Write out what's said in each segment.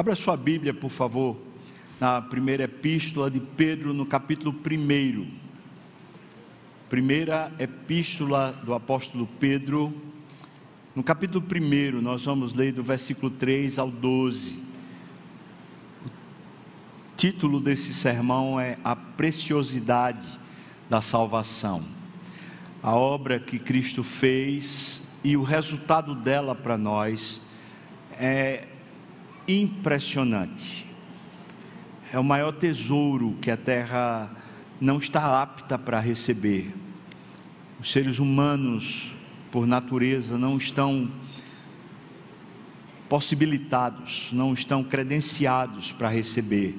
Abra sua Bíblia, por favor, na primeira epístola de Pedro, no capítulo 1. Primeira epístola do apóstolo Pedro, no capítulo 1, nós vamos ler do versículo 3 ao 12. O título desse sermão é A Preciosidade da Salvação. A obra que Cristo fez e o resultado dela para nós é impressionante. É o maior tesouro que a terra não está apta para receber. Os seres humanos, por natureza, não estão possibilitados, não estão credenciados para receber.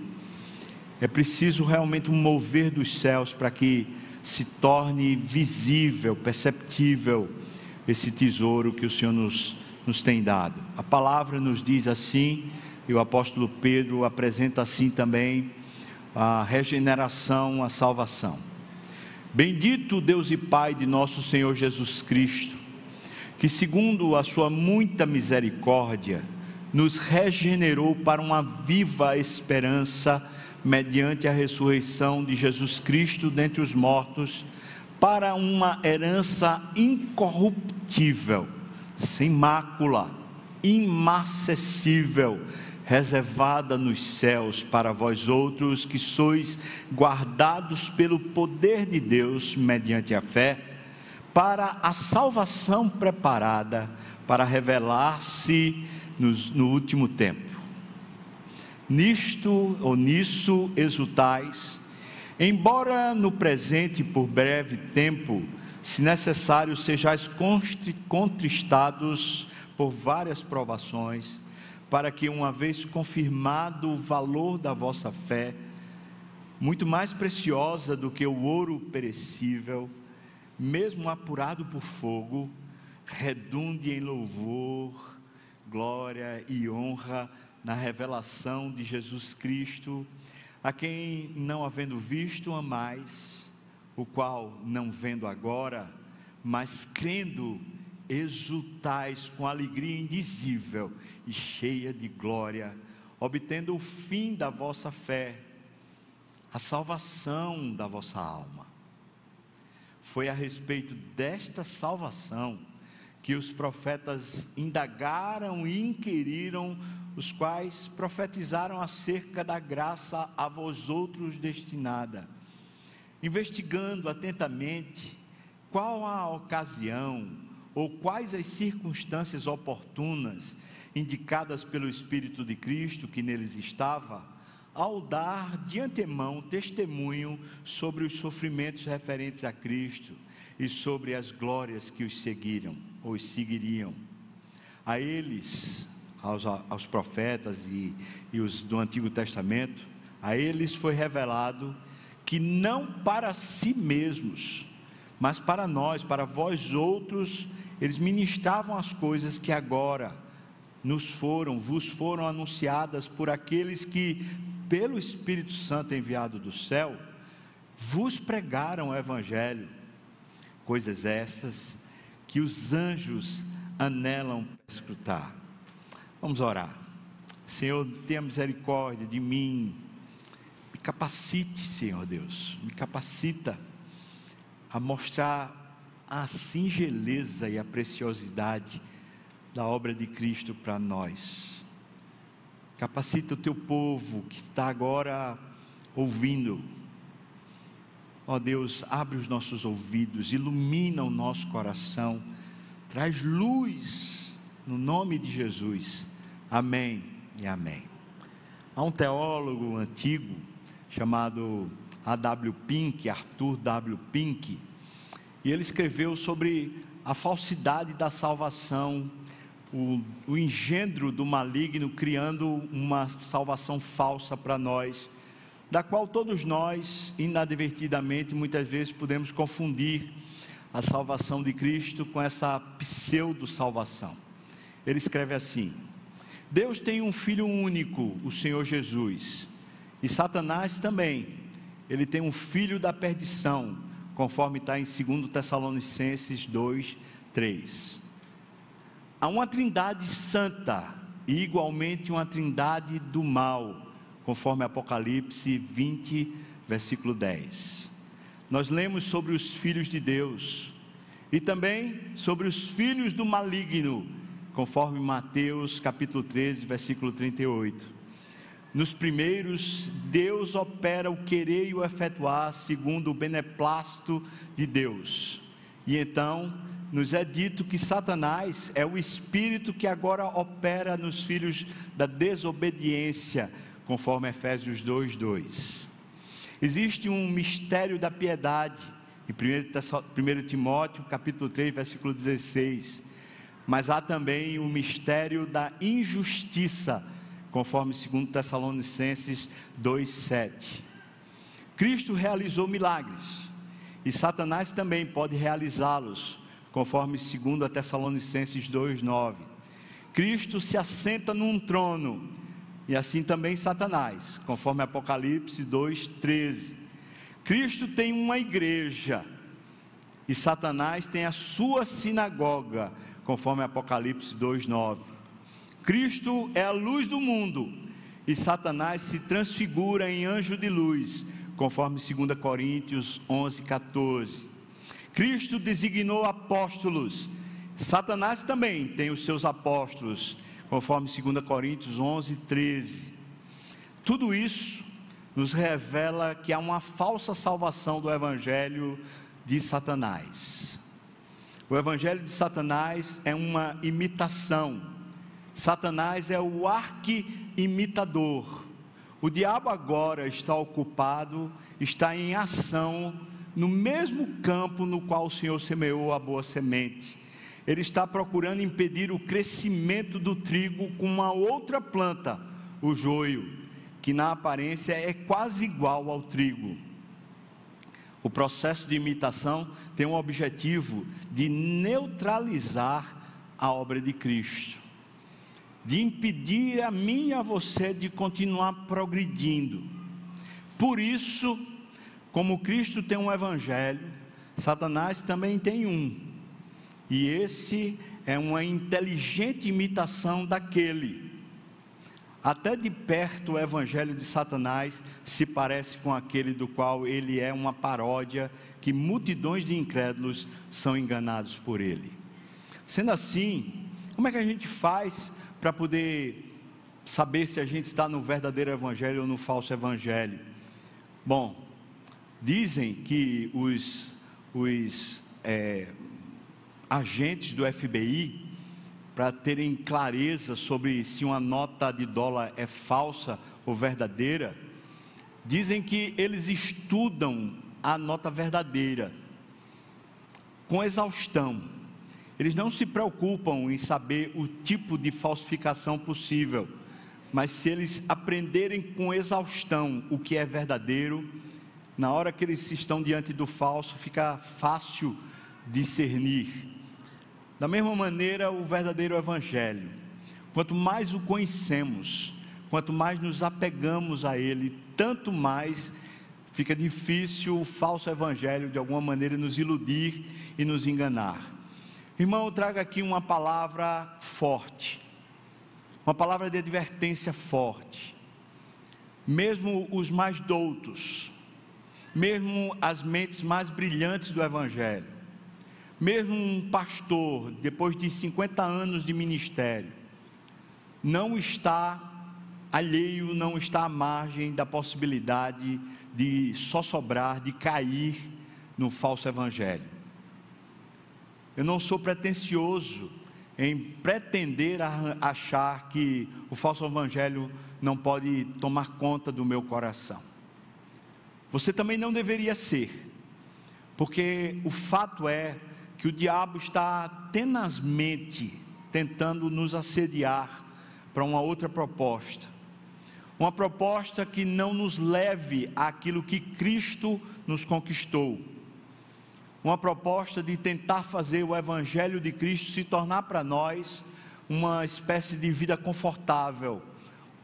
É preciso realmente um mover dos céus para que se torne visível, perceptível esse tesouro que o Senhor nos, nos tem dado. A palavra nos diz assim, e o apóstolo Pedro apresenta assim também a regeneração, a salvação. Bendito Deus e Pai de nosso Senhor Jesus Cristo, que segundo a sua muita misericórdia, nos regenerou para uma viva esperança mediante a ressurreição de Jesus Cristo dentre os mortos para uma herança incorruptível, sem mácula, imacessível, reservada nos céus para vós outros que sois guardados pelo poder de Deus mediante a fé, para a salvação preparada para revelar-se no último tempo. Nisto ou nisso exultais, Embora no presente, por breve tempo, se necessário, sejais contristados por várias provações, para que, uma vez confirmado o valor da vossa fé, muito mais preciosa do que o ouro perecível, mesmo apurado por fogo, redunde em louvor, glória e honra na revelação de Jesus Cristo a quem não havendo visto amais, o qual não vendo agora, mas crendo, exultais com alegria indizível e cheia de glória, obtendo o fim da vossa fé, a salvação da vossa alma. Foi a respeito desta salvação que os profetas indagaram e inquiriram os quais profetizaram acerca da graça a vós outros destinada, investigando atentamente qual a ocasião ou quais as circunstâncias oportunas indicadas pelo Espírito de Cristo que neles estava, ao dar de antemão testemunho sobre os sofrimentos referentes a Cristo e sobre as glórias que os seguiram ou os seguiriam. A eles aos, aos profetas e, e os do Antigo Testamento, a eles foi revelado que não para si mesmos, mas para nós, para vós outros, eles ministravam as coisas que agora nos foram, vos foram anunciadas por aqueles que, pelo Espírito Santo enviado do céu, vos pregaram o Evangelho, coisas estas que os anjos anelam escutar. Vamos orar. Senhor, tenha misericórdia de mim. Capacite, Senhor Deus. Me capacita a mostrar a singeleza e a preciosidade da obra de Cristo para nós. Capacita o teu povo que está agora ouvindo. Ó Deus, abre os nossos ouvidos, ilumina o nosso coração, traz luz no nome de Jesus Amém e amém. Há um teólogo antigo chamado A.W. Pink, Arthur W. Pink, e ele escreveu sobre a falsidade da salvação, o, o engendro do maligno criando uma salvação falsa para nós, da qual todos nós, inadvertidamente, muitas vezes podemos confundir a salvação de Cristo com essa pseudo-salvação. Ele escreve assim: Deus tem um filho único, o Senhor Jesus. E Satanás também. Ele tem um filho da perdição, conforme está em 2 Tessalonicenses 2, 3. Há uma trindade santa e igualmente uma trindade do mal, conforme Apocalipse 20, versículo 10. Nós lemos sobre os filhos de Deus e também sobre os filhos do maligno, conforme Mateus capítulo 13, versículo 38. Nos primeiros, Deus opera o querer e o efetuar segundo o beneplácito de Deus. E então, nos é dito que Satanás é o espírito que agora opera nos filhos da desobediência, conforme Efésios 2, 2. Existe um mistério da piedade, em 1 Timóteo, capítulo 3, versículo 16. Mas há também o mistério da injustiça, conforme 2 Tessalonicenses 2, 7. Cristo realizou milagres, e Satanás também pode realizá-los, conforme 2 Tessalonicenses 2, 9. Cristo se assenta num trono, e assim também Satanás, conforme Apocalipse 2, 13. Cristo tem uma igreja, e Satanás tem a sua sinagoga, conforme Apocalipse 2, 9. Cristo é a luz do mundo, e Satanás se transfigura em anjo de luz, conforme 2 Coríntios 11, 14. Cristo designou apóstolos, Satanás também tem os seus apóstolos, conforme 2 Coríntios 11, 13. Tudo isso nos revela que há uma falsa salvação do Evangelho de Satanás. O Evangelho de Satanás é uma imitação. Satanás é o arqui-imitador. O diabo agora está ocupado, está em ação no mesmo campo no qual o Senhor semeou a boa semente. Ele está procurando impedir o crescimento do trigo com uma outra planta, o joio, que na aparência é quase igual ao trigo. O processo de imitação tem o objetivo de neutralizar a obra de Cristo de impedir a mim e a você de continuar progredindo. Por isso, como Cristo tem um evangelho, Satanás também tem um. E esse é uma inteligente imitação daquele. Até de perto o evangelho de Satanás se parece com aquele do qual ele é uma paródia, que multidões de incrédulos são enganados por ele. Sendo assim, como é que a gente faz para poder saber se a gente está no verdadeiro evangelho ou no falso evangelho. Bom, dizem que os, os é, agentes do FBI, para terem clareza sobre se uma nota de dólar é falsa ou verdadeira, dizem que eles estudam a nota verdadeira com exaustão eles não se preocupam em saber o tipo de falsificação possível, mas se eles aprenderem com exaustão o que é verdadeiro, na hora que eles estão diante do falso, fica fácil discernir. Da mesma maneira, o verdadeiro evangelho. Quanto mais o conhecemos, quanto mais nos apegamos a ele, tanto mais fica difícil o falso evangelho de alguma maneira nos iludir e nos enganar. Irmão, eu trago aqui uma palavra forte, uma palavra de advertência forte. Mesmo os mais doutos, mesmo as mentes mais brilhantes do Evangelho, mesmo um pastor, depois de 50 anos de ministério, não está alheio, não está à margem da possibilidade de só sobrar, de cair no falso Evangelho. Eu não sou pretensioso em pretender achar que o falso evangelho não pode tomar conta do meu coração. Você também não deveria ser, porque o fato é que o diabo está tenazmente tentando nos assediar para uma outra proposta. Uma proposta que não nos leve àquilo que Cristo nos conquistou uma proposta de tentar fazer o Evangelho de Cristo se tornar para nós uma espécie de vida confortável,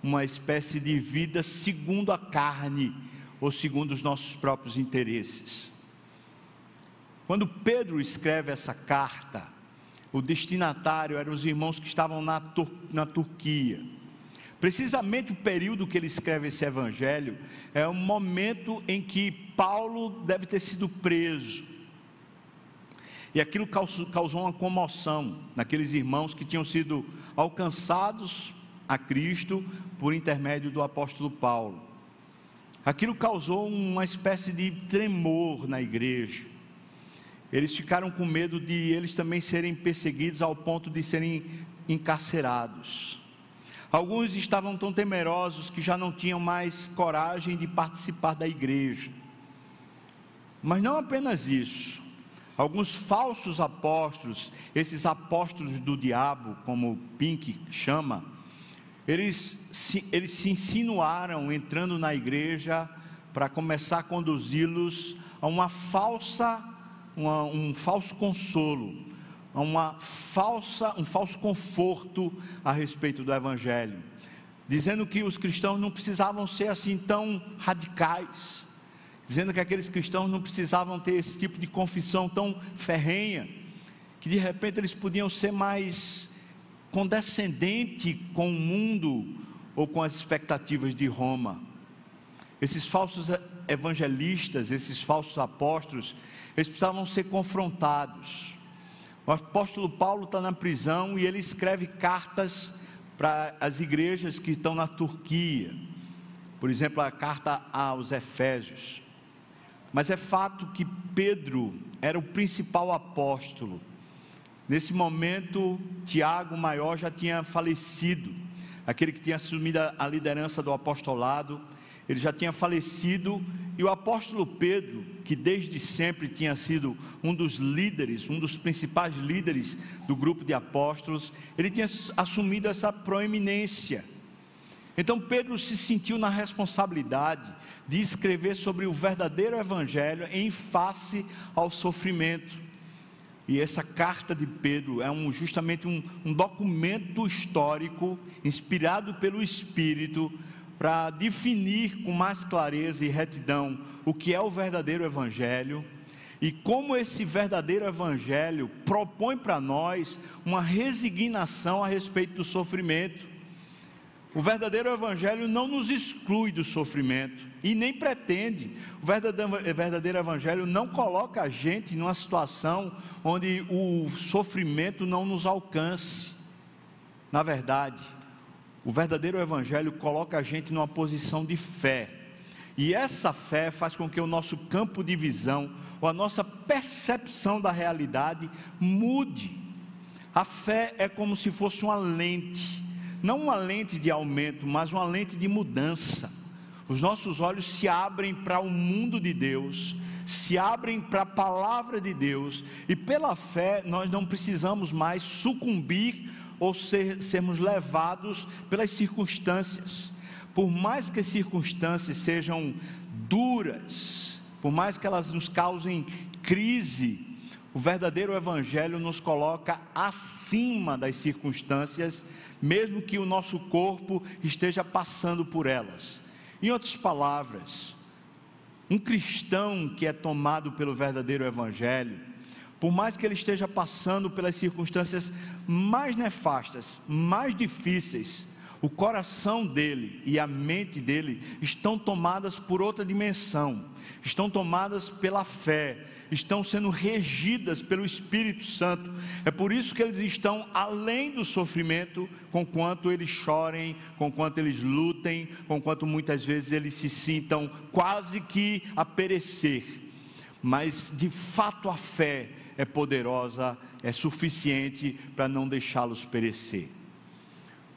uma espécie de vida segundo a carne ou segundo os nossos próprios interesses. Quando Pedro escreve essa carta, o destinatário eram os irmãos que estavam na, Tur na Turquia. Precisamente o período que ele escreve esse evangelho é o momento em que Paulo deve ter sido preso. E aquilo causou uma comoção naqueles irmãos que tinham sido alcançados a Cristo por intermédio do apóstolo Paulo. Aquilo causou uma espécie de tremor na igreja. Eles ficaram com medo de eles também serem perseguidos ao ponto de serem encarcerados. Alguns estavam tão temerosos que já não tinham mais coragem de participar da igreja. Mas não apenas isso. Alguns falsos apóstolos, esses apóstolos do diabo, como Pink chama, eles se, eles se insinuaram entrando na igreja para começar a conduzi-los a uma falsa, uma, um falso consolo, a uma falsa, um falso conforto a respeito do Evangelho, dizendo que os cristãos não precisavam ser assim tão radicais, dizendo que aqueles cristãos não precisavam ter esse tipo de confissão tão ferrenha, que de repente eles podiam ser mais condescendente com o mundo ou com as expectativas de Roma. Esses falsos evangelistas, esses falsos apóstolos, eles precisavam ser confrontados. O apóstolo Paulo está na prisão e ele escreve cartas para as igrejas que estão na Turquia. Por exemplo, a carta aos Efésios. Mas é fato que Pedro era o principal apóstolo. Nesse momento, Tiago maior já tinha falecido, aquele que tinha assumido a liderança do apostolado, ele já tinha falecido, e o apóstolo Pedro, que desde sempre tinha sido um dos líderes, um dos principais líderes do grupo de apóstolos, ele tinha assumido essa proeminência. Então Pedro se sentiu na responsabilidade de escrever sobre o verdadeiro evangelho em face ao sofrimento. E essa carta de Pedro é um, justamente um, um documento histórico, inspirado pelo Espírito, para definir com mais clareza e retidão o que é o verdadeiro Evangelho e como esse verdadeiro Evangelho propõe para nós uma resignação a respeito do sofrimento o verdadeiro evangelho não nos exclui do sofrimento e nem pretende. O verdadeiro evangelho não coloca a gente numa situação onde o sofrimento não nos alcance. Na verdade, o verdadeiro evangelho coloca a gente numa posição de fé. E essa fé faz com que o nosso campo de visão, ou a nossa percepção da realidade mude. A fé é como se fosse uma lente não uma lente de aumento, mas uma lente de mudança. Os nossos olhos se abrem para o mundo de Deus, se abrem para a palavra de Deus, e pela fé nós não precisamos mais sucumbir ou ser, sermos levados pelas circunstâncias. Por mais que as circunstâncias sejam duras, por mais que elas nos causem crise, o verdadeiro Evangelho nos coloca acima das circunstâncias mesmo que o nosso corpo esteja passando por elas. Em outras palavras, um cristão que é tomado pelo verdadeiro Evangelho, por mais que ele esteja passando pelas circunstâncias mais nefastas, mais difíceis, o coração dele e a mente dele estão tomadas por outra dimensão, estão tomadas pela fé, estão sendo regidas pelo Espírito Santo. É por isso que eles estão além do sofrimento, com quanto eles chorem, com quanto eles lutem, com quanto muitas vezes eles se sintam quase que a perecer. Mas de fato a fé é poderosa, é suficiente para não deixá-los perecer.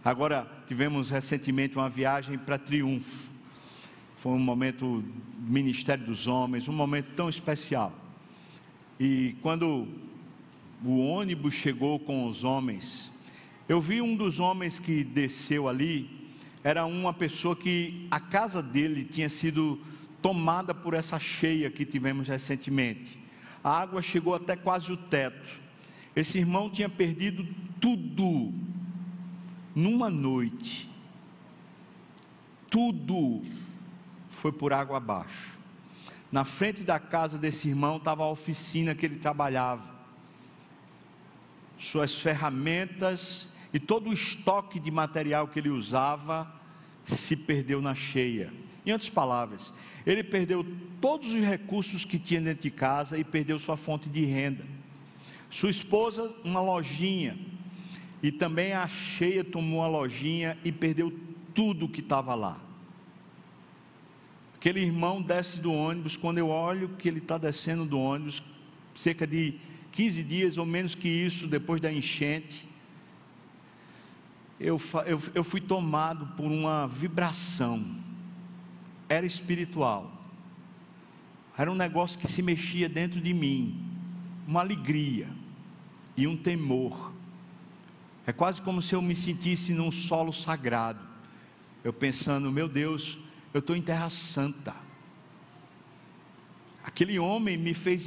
Agora, tivemos recentemente uma viagem para Triunfo. Foi um momento do Ministério dos Homens, um momento tão especial. E quando o ônibus chegou com os homens, eu vi um dos homens que desceu ali, era uma pessoa que a casa dele tinha sido tomada por essa cheia que tivemos recentemente. A água chegou até quase o teto. Esse irmão tinha perdido tudo numa noite, tudo foi por água abaixo. Na frente da casa desse irmão estava a oficina que ele trabalhava. suas ferramentas e todo o estoque de material que ele usava se perdeu na cheia. Em outras palavras, ele perdeu todos os recursos que tinha dentro de casa e perdeu sua fonte de renda. Sua esposa, uma lojinha, e também a cheia tomou a lojinha e perdeu tudo que estava lá. Aquele irmão desce do ônibus, quando eu olho que ele está descendo do ônibus, cerca de 15 dias ou menos que isso, depois da enchente, eu, eu, eu fui tomado por uma vibração, era espiritual, era um negócio que se mexia dentro de mim, uma alegria e um temor. É quase como se eu me sentisse num solo sagrado. Eu pensando, meu Deus, eu estou em terra santa. Aquele homem me fez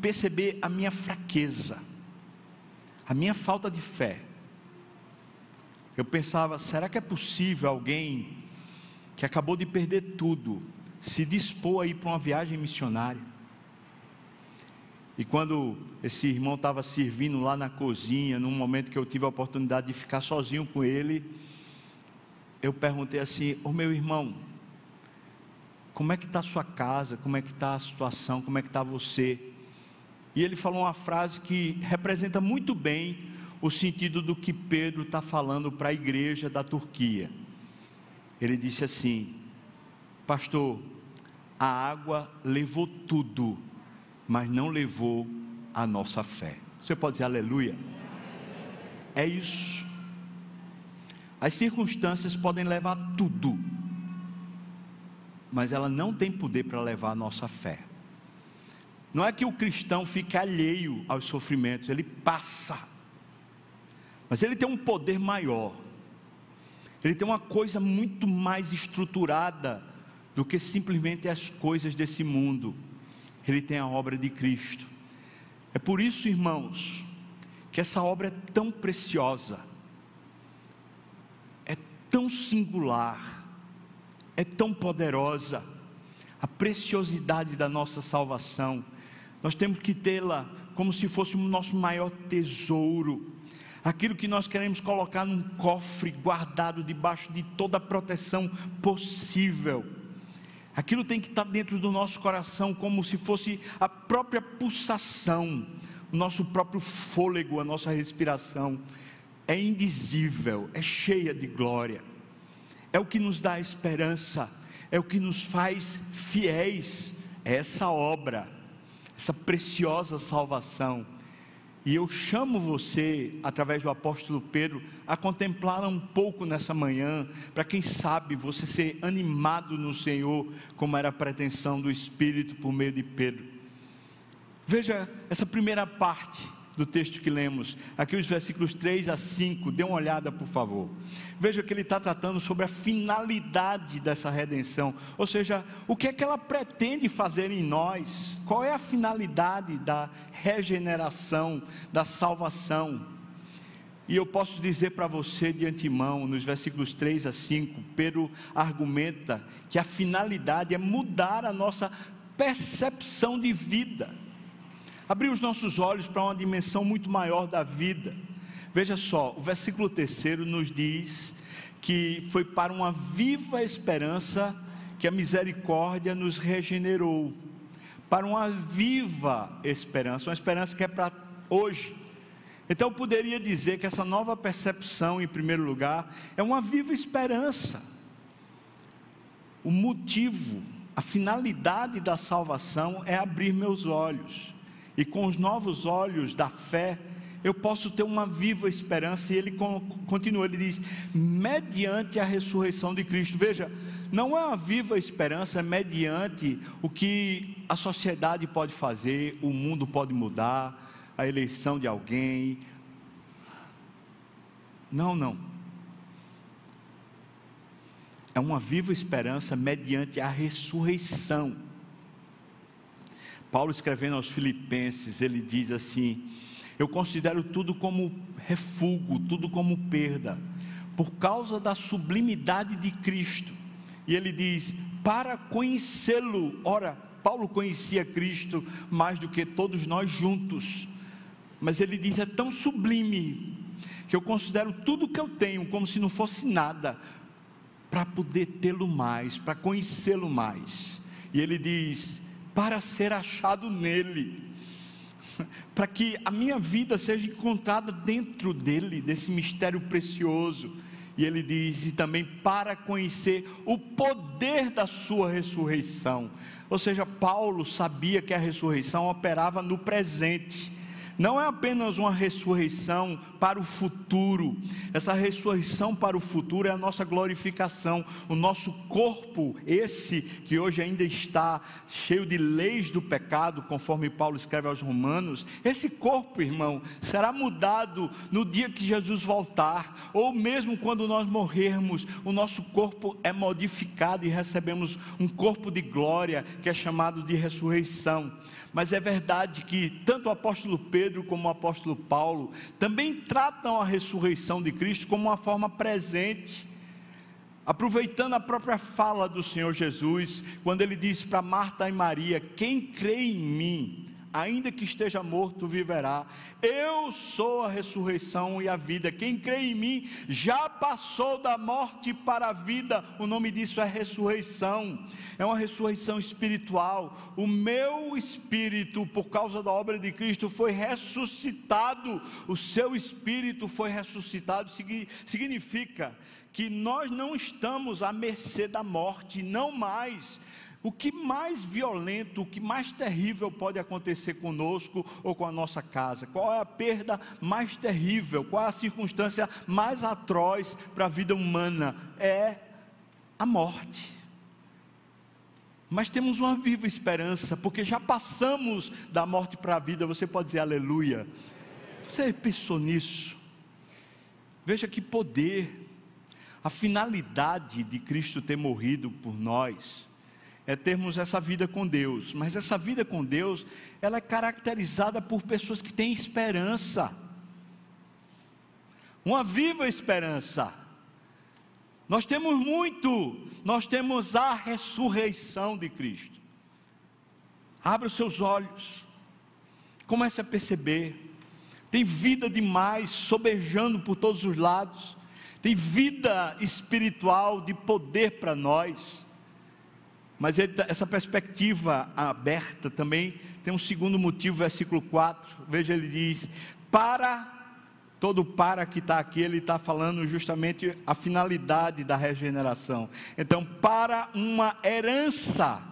perceber a minha fraqueza, a minha falta de fé. Eu pensava, será que é possível alguém que acabou de perder tudo se dispor a ir para uma viagem missionária? E quando esse irmão estava servindo lá na cozinha, num momento que eu tive a oportunidade de ficar sozinho com ele, eu perguntei assim: Ô meu irmão, como é que está sua casa? Como é que está a situação? Como é que está você? E ele falou uma frase que representa muito bem o sentido do que Pedro está falando para a igreja da Turquia. Ele disse assim: Pastor, a água levou tudo, mas não levou a nossa fé. Você pode dizer aleluia? É isso. As circunstâncias podem levar tudo, mas ela não tem poder para levar a nossa fé. Não é que o cristão fica alheio aos sofrimentos, ele passa, mas ele tem um poder maior, ele tem uma coisa muito mais estruturada do que simplesmente as coisas desse mundo, ele tem a obra de Cristo. É por isso, irmãos, que essa obra é tão preciosa, tão singular, é tão poderosa, a preciosidade da nossa salvação, nós temos que tê-la como se fosse o nosso maior tesouro, aquilo que nós queremos colocar num cofre guardado debaixo de toda a proteção possível. Aquilo tem que estar dentro do nosso coração como se fosse a própria pulsação, o nosso próprio fôlego, a nossa respiração é indizível, é cheia de glória, é o que nos dá esperança, é o que nos faz fiéis a essa obra, essa preciosa salvação. E eu chamo você, através do apóstolo Pedro, a contemplar um pouco nessa manhã, para quem sabe você ser animado no Senhor, como era a pretensão do Espírito por meio de Pedro. Veja essa primeira parte do texto que lemos, aqui os versículos 3 a 5, dê uma olhada por favor. Veja que ele está tratando sobre a finalidade dessa redenção, ou seja, o que é que ela pretende fazer em nós, qual é a finalidade da regeneração, da salvação. E eu posso dizer para você de antemão, nos versículos 3 a 5, Pedro argumenta que a finalidade é mudar a nossa percepção de vida abrir os nossos olhos para uma dimensão muito maior da vida. Veja só, o versículo terceiro nos diz que foi para uma viva esperança que a misericórdia nos regenerou. Para uma viva esperança, uma esperança que é para hoje. Então eu poderia dizer que essa nova percepção, em primeiro lugar, é uma viva esperança. O motivo, a finalidade da salvação é abrir meus olhos e com os novos olhos da fé, eu posso ter uma viva esperança. E ele continua, ele diz: mediante a ressurreição de Cristo. Veja, não é uma viva esperança mediante o que a sociedade pode fazer, o mundo pode mudar, a eleição de alguém. Não, não. É uma viva esperança mediante a ressurreição Paulo escrevendo aos Filipenses, ele diz assim: Eu considero tudo como refúgio, tudo como perda, por causa da sublimidade de Cristo. E ele diz: Para conhecê-lo. Ora, Paulo conhecia Cristo mais do que todos nós juntos. Mas ele diz: é tão sublime que eu considero tudo que eu tenho como se não fosse nada, para poder tê-lo mais, para conhecê-lo mais. E ele diz: para ser achado nele, para que a minha vida seja encontrada dentro dele, desse mistério precioso. E ele diz: e também para conhecer o poder da sua ressurreição. Ou seja, Paulo sabia que a ressurreição operava no presente não é apenas uma ressurreição para o futuro, essa ressurreição para o futuro é a nossa glorificação, o nosso corpo, esse que hoje ainda está cheio de leis do pecado, conforme Paulo escreve aos Romanos, esse corpo, irmão, será mudado no dia que Jesus voltar, ou mesmo quando nós morrermos, o nosso corpo é modificado e recebemos um corpo de glória que é chamado de ressurreição. Mas é verdade que tanto o apóstolo Pedro como o apóstolo Paulo também tratam a ressurreição de Cristo como uma forma presente. Aproveitando a própria fala do Senhor Jesus, quando ele diz para Marta e Maria: Quem crê em mim, ainda que esteja morto, viverá. Eu sou a ressurreição e a vida. Quem crê em mim já passou da morte para a vida. O nome disso é ressurreição. É uma ressurreição espiritual. O meu espírito, por causa da obra de Cristo, foi ressuscitado. O seu espírito foi ressuscitado. Significa que nós não estamos à mercê da morte, não mais o que mais violento, o que mais terrível pode acontecer conosco ou com a nossa casa? Qual é a perda mais terrível? Qual é a circunstância mais atroz para a vida humana? É a morte. Mas temos uma viva esperança, porque já passamos da morte para a vida. Você pode dizer aleluia. Você pensou nisso? Veja que poder, a finalidade de Cristo ter morrido por nós é termos essa vida com Deus, mas essa vida com Deus, ela é caracterizada por pessoas que têm esperança, uma viva esperança. Nós temos muito, nós temos a ressurreição de Cristo. Abra os seus olhos, comece a perceber, tem vida demais sobejando por todos os lados, tem vida espiritual de poder para nós. Mas tá, essa perspectiva aberta também tem um segundo motivo, versículo 4. Veja, ele diz: Para, todo para que está aqui, ele está falando justamente a finalidade da regeneração. Então, para uma herança,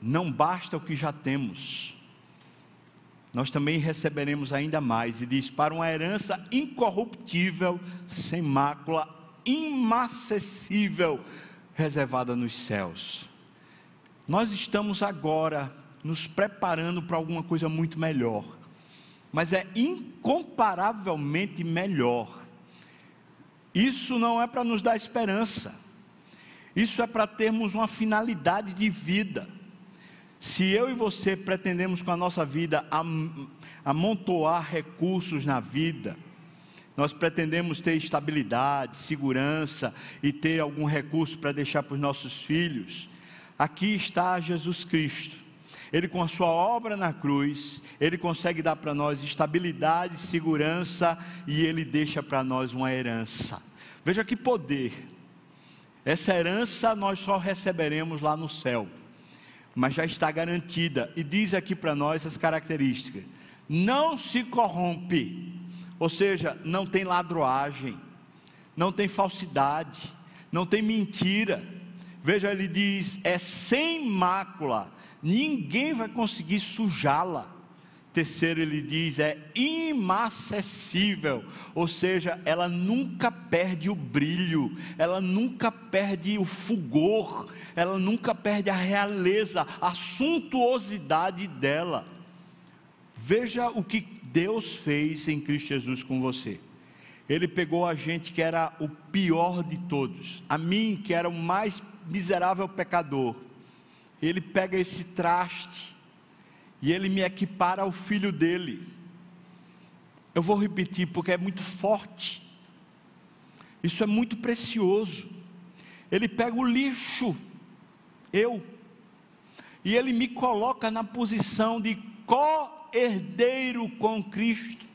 não basta o que já temos, nós também receberemos ainda mais. E diz: Para uma herança incorruptível, sem mácula, inacessível reservada nos céus. Nós estamos agora nos preparando para alguma coisa muito melhor, mas é incomparavelmente melhor. Isso não é para nos dar esperança, isso é para termos uma finalidade de vida. Se eu e você pretendemos com a nossa vida amontoar recursos na vida, nós pretendemos ter estabilidade, segurança e ter algum recurso para deixar para os nossos filhos. Aqui está Jesus Cristo. Ele, com a sua obra na cruz, ele consegue dar para nós estabilidade, segurança e ele deixa para nós uma herança. Veja que poder. Essa herança nós só receberemos lá no céu, mas já está garantida. E diz aqui para nós as características: não se corrompe ou seja, não tem ladroagem, não tem falsidade, não tem mentira. Veja, ele diz: é sem mácula, ninguém vai conseguir sujá-la. Terceiro, ele diz: é inacessível, ou seja, ela nunca perde o brilho, ela nunca perde o fulgor, ela nunca perde a realeza, a suntuosidade dela. Veja o que Deus fez em Cristo Jesus com você. Ele pegou a gente que era o pior de todos, a mim que era o mais miserável pecador. Ele pega esse traste e ele me equipara ao filho dele. Eu vou repetir porque é muito forte. Isso é muito precioso. Ele pega o lixo, eu, e ele me coloca na posição de co co-herdeiro com Cristo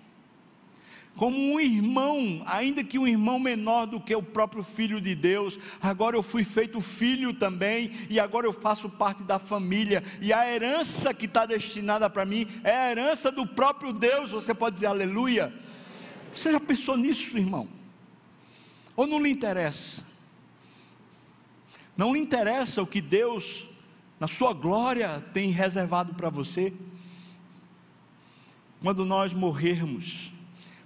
como um irmão, ainda que um irmão menor do que o próprio filho de Deus. Agora eu fui feito filho também, e agora eu faço parte da família, e a herança que está destinada para mim é a herança do próprio Deus. Você pode dizer aleluia? Você já pensou nisso, irmão? Ou não lhe interessa? Não lhe interessa o que Deus, na sua glória, tem reservado para você? Quando nós morrermos,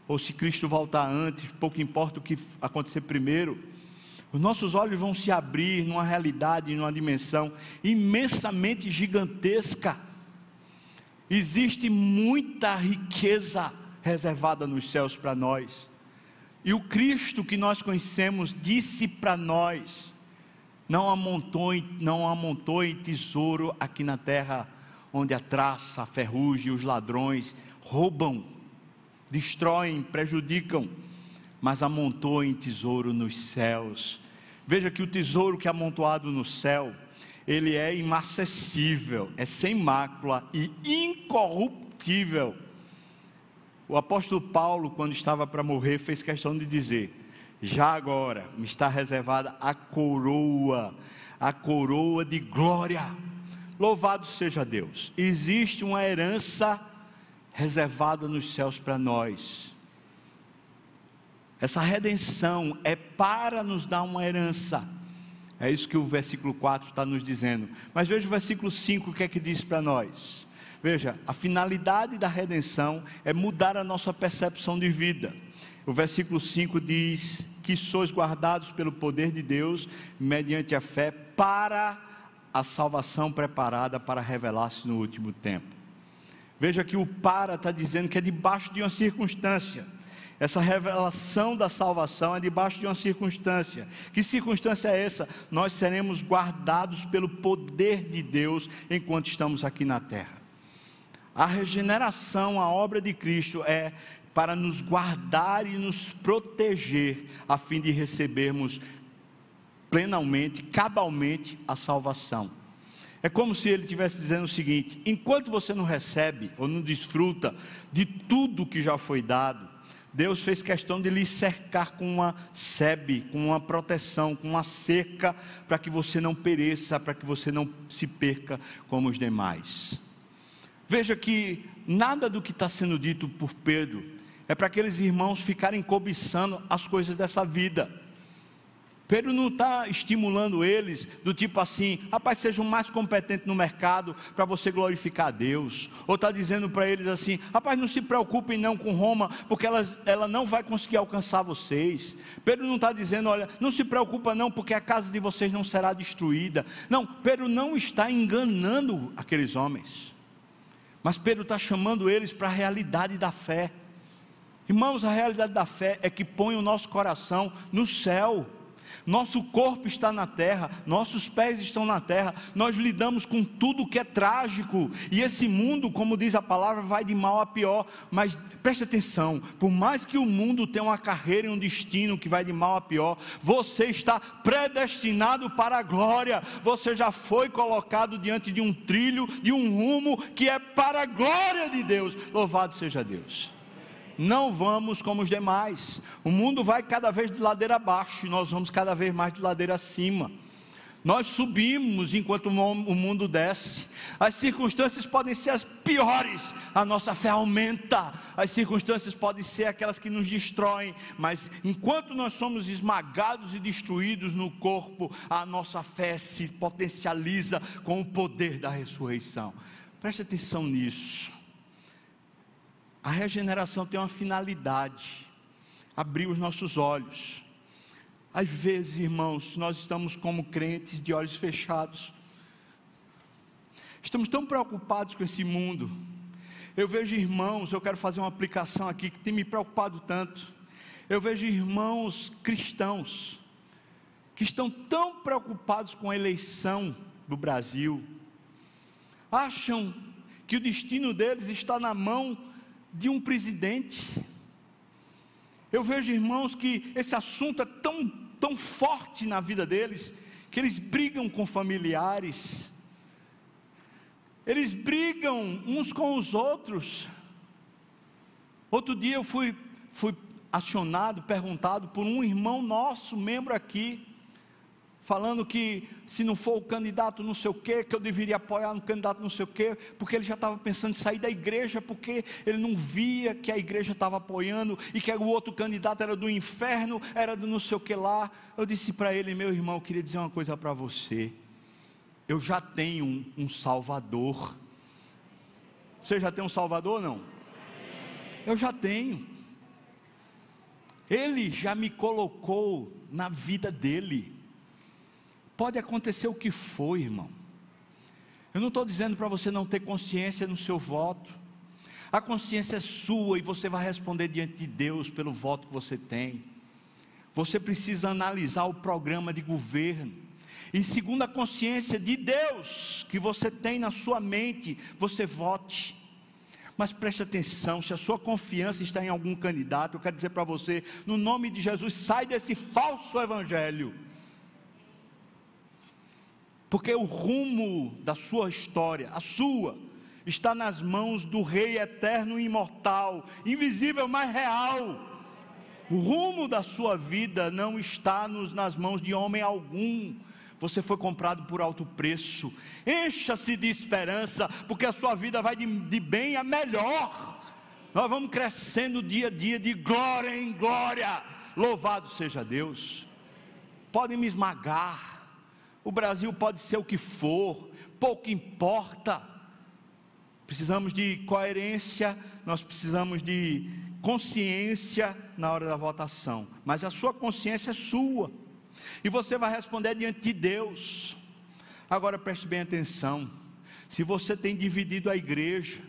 ou se Cristo voltar antes, pouco importa o que acontecer primeiro, os nossos olhos vão se abrir numa realidade, numa dimensão imensamente gigantesca. Existe muita riqueza reservada nos céus para nós. E o Cristo que nós conhecemos disse para nós: não amontou, não amontou em tesouro aqui na terra, onde a traça, a ferrugem, os ladrões roubam destroem, prejudicam, mas amontou em tesouro nos céus. Veja que o tesouro que é amontoado no céu, ele é inacessível, é sem mácula e incorruptível. O apóstolo Paulo, quando estava para morrer, fez questão de dizer: já agora me está reservada a coroa, a coroa de glória. Louvado seja Deus. Existe uma herança reservada nos céus para nós. Essa redenção é para nos dar uma herança. É isso que o versículo 4 está nos dizendo. Mas veja o versículo 5, o que é que diz para nós? Veja, a finalidade da redenção é mudar a nossa percepção de vida. O versículo 5 diz que sois guardados pelo poder de Deus, mediante a fé, para a salvação preparada para revelar-se no último tempo. Veja que o para está dizendo que é debaixo de uma circunstância. Essa revelação da salvação é debaixo de uma circunstância. Que circunstância é essa? Nós seremos guardados pelo poder de Deus enquanto estamos aqui na terra. A regeneração, a obra de Cristo é para nos guardar e nos proteger, a fim de recebermos plenamente, cabalmente a salvação. É como se ele estivesse dizendo o seguinte: enquanto você não recebe ou não desfruta de tudo que já foi dado, Deus fez questão de lhe cercar com uma sebe, com uma proteção, com uma cerca, para que você não pereça, para que você não se perca como os demais. Veja que nada do que está sendo dito por Pedro é para aqueles irmãos ficarem cobiçando as coisas dessa vida Pedro não está estimulando eles do tipo assim, rapaz, sejam mais competentes no mercado para você glorificar a Deus. Ou está dizendo para eles assim, rapaz, não se preocupem não com Roma, porque ela, ela não vai conseguir alcançar vocês. Pedro não está dizendo, olha, não se preocupa não, porque a casa de vocês não será destruída. Não, Pedro não está enganando aqueles homens. Mas Pedro está chamando eles para a realidade da fé. Irmãos, a realidade da fé é que põe o nosso coração no céu nosso corpo está na terra, nossos pés estão na terra, nós lidamos com tudo que é trágico, e esse mundo, como diz a palavra, vai de mal a pior. Mas preste atenção: por mais que o mundo tenha uma carreira e um destino que vai de mal a pior, você está predestinado para a glória, você já foi colocado diante de um trilho, de um rumo que é para a glória de Deus. Louvado seja Deus não vamos como os demais. O mundo vai cada vez de ladeira abaixo e nós vamos cada vez mais de ladeira acima. Nós subimos enquanto o mundo desce. As circunstâncias podem ser as piores, a nossa fé aumenta. As circunstâncias podem ser aquelas que nos destroem, mas enquanto nós somos esmagados e destruídos no corpo, a nossa fé se potencializa com o poder da ressurreição. Preste atenção nisso. A regeneração tem uma finalidade: abrir os nossos olhos. Às vezes, irmãos, nós estamos como crentes de olhos fechados. Estamos tão preocupados com esse mundo. Eu vejo irmãos, eu quero fazer uma aplicação aqui que tem me preocupado tanto. Eu vejo irmãos cristãos que estão tão preocupados com a eleição do Brasil, acham que o destino deles está na mão de um presidente. Eu vejo irmãos que esse assunto é tão, tão forte na vida deles, que eles brigam com familiares. eles brigam uns com os outros. Outro dia eu fui, fui acionado, perguntado por um irmão nosso, membro aqui, falando que se não for o candidato não sei o quê, que eu deveria apoiar um candidato não sei o quê, porque ele já estava pensando em sair da igreja, porque ele não via que a igreja estava apoiando e que o outro candidato era do inferno, era do não sei o que lá. Eu disse para ele, meu irmão, eu queria dizer uma coisa para você. Eu já tenho um, um Salvador. Você já tem um Salvador ou não? Eu já tenho. Ele já me colocou na vida dele. Pode acontecer o que for, irmão. Eu não estou dizendo para você não ter consciência no seu voto. A consciência é sua e você vai responder diante de Deus pelo voto que você tem. Você precisa analisar o programa de governo. E segundo a consciência de Deus que você tem na sua mente, você vote. Mas preste atenção, se a sua confiança está em algum candidato, eu quero dizer para você, no nome de Jesus, sai desse falso evangelho porque o rumo da sua história, a sua, está nas mãos do Rei eterno e imortal, invisível, mas real. O rumo da sua vida não está nos, nas mãos de homem algum. Você foi comprado por alto preço. Encha-se de esperança, porque a sua vida vai de, de bem a melhor. Nós vamos crescendo dia a dia de glória em glória. Louvado seja Deus. Podem me esmagar o Brasil pode ser o que for, pouco importa. Precisamos de coerência, nós precisamos de consciência na hora da votação, mas a sua consciência é sua, e você vai responder diante de Deus. Agora preste bem atenção: se você tem dividido a igreja,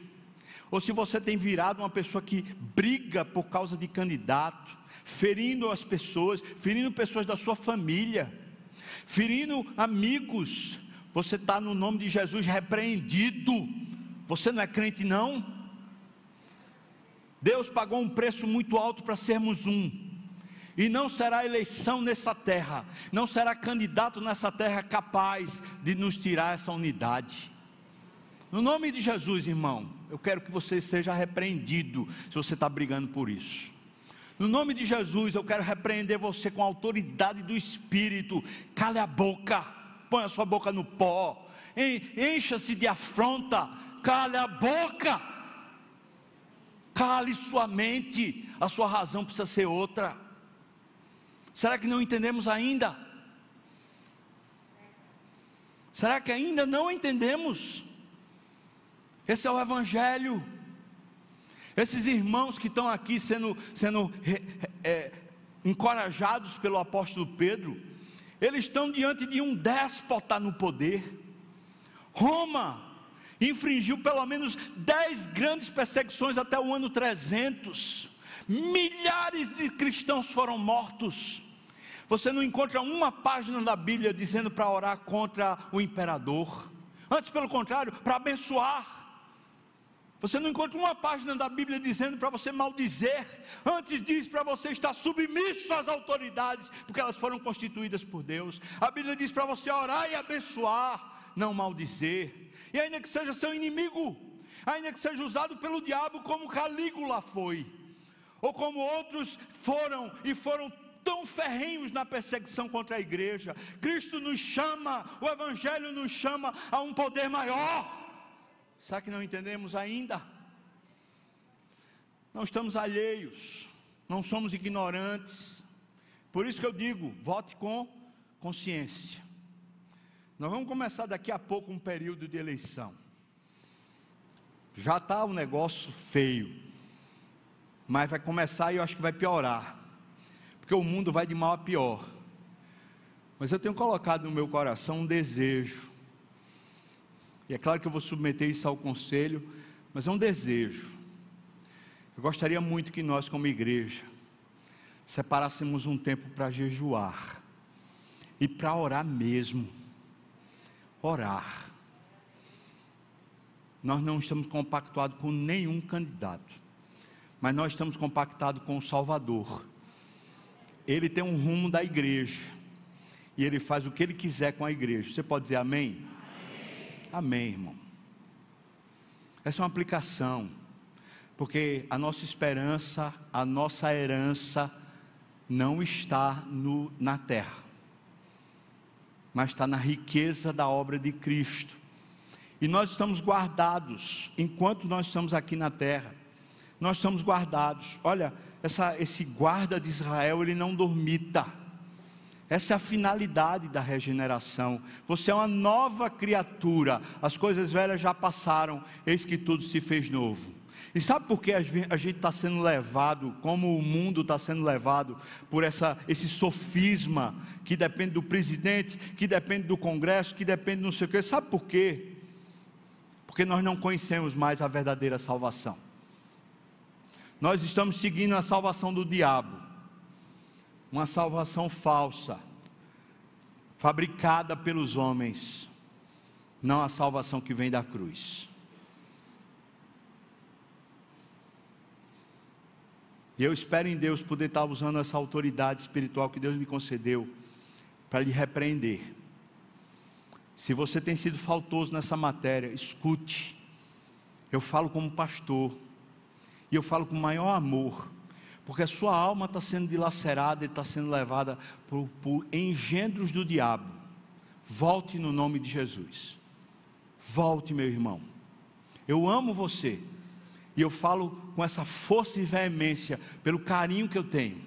ou se você tem virado uma pessoa que briga por causa de candidato, ferindo as pessoas, ferindo pessoas da sua família, ferindo amigos, você está no nome de Jesus repreendido. Você não é crente, não? Deus pagou um preço muito alto para sermos um. E não será eleição nessa terra, não será candidato nessa terra capaz de nos tirar essa unidade. No nome de Jesus, irmão, eu quero que você seja repreendido se você está brigando por isso. No nome de Jesus, eu quero repreender você com a autoridade do Espírito. Cale a boca, põe a sua boca no pó, encha-se de afronta, cale a boca, cale sua mente, a sua razão precisa ser outra. Será que não entendemos ainda? Será que ainda não entendemos? Esse é o Evangelho. Esses irmãos que estão aqui sendo, sendo é, encorajados pelo apóstolo Pedro, eles estão diante de um déspota no poder. Roma infringiu pelo menos dez grandes perseguições até o ano 300. Milhares de cristãos foram mortos. Você não encontra uma página da Bíblia dizendo para orar contra o imperador. Antes, pelo contrário, para abençoar. Você não encontra uma página da Bíblia dizendo para você maldizer. Antes diz para você estar submisso às autoridades, porque elas foram constituídas por Deus. A Bíblia diz para você orar e abençoar, não maldizer. E ainda que seja seu inimigo, ainda que seja usado pelo diabo como Calígula foi, ou como outros foram e foram tão ferrenhos na perseguição contra a igreja. Cristo nos chama, o Evangelho nos chama a um poder maior. Será que não entendemos ainda? Não estamos alheios, não somos ignorantes. Por isso que eu digo: vote com consciência. Nós vamos começar daqui a pouco um período de eleição. Já está um negócio feio, mas vai começar e eu acho que vai piorar, porque o mundo vai de mal a pior. Mas eu tenho colocado no meu coração um desejo e é claro que eu vou submeter isso ao conselho, mas é um desejo. Eu gostaria muito que nós, como igreja, separássemos um tempo para jejuar e para orar mesmo. Orar. Nós não estamos compactuados com nenhum candidato, mas nós estamos compactados com o Salvador. Ele tem um rumo da igreja e ele faz o que ele quiser com a igreja. Você pode dizer amém? Amém, irmão. Essa é uma aplicação, porque a nossa esperança, a nossa herança não está no, na terra, mas está na riqueza da obra de Cristo. E nós estamos guardados, enquanto nós estamos aqui na terra, nós estamos guardados. Olha, essa, esse guarda de Israel, ele não dormita. Essa é a finalidade da regeneração. Você é uma nova criatura. As coisas velhas já passaram, eis que tudo se fez novo. E sabe por que a gente está sendo levado, como o mundo está sendo levado, por essa, esse sofisma que depende do presidente, que depende do Congresso, que depende de não sei o quê? Sabe por quê? Porque nós não conhecemos mais a verdadeira salvação. Nós estamos seguindo a salvação do diabo uma salvação falsa, fabricada pelos homens, não a salvação que vem da cruz. E eu espero em Deus poder estar usando essa autoridade espiritual que Deus me concedeu para lhe repreender. Se você tem sido faltoso nessa matéria, escute. Eu falo como pastor, e eu falo com maior amor porque a sua alma está sendo dilacerada e está sendo levada por, por engendros do diabo. Volte no nome de Jesus. Volte, meu irmão. Eu amo você. E eu falo com essa força e veemência, pelo carinho que eu tenho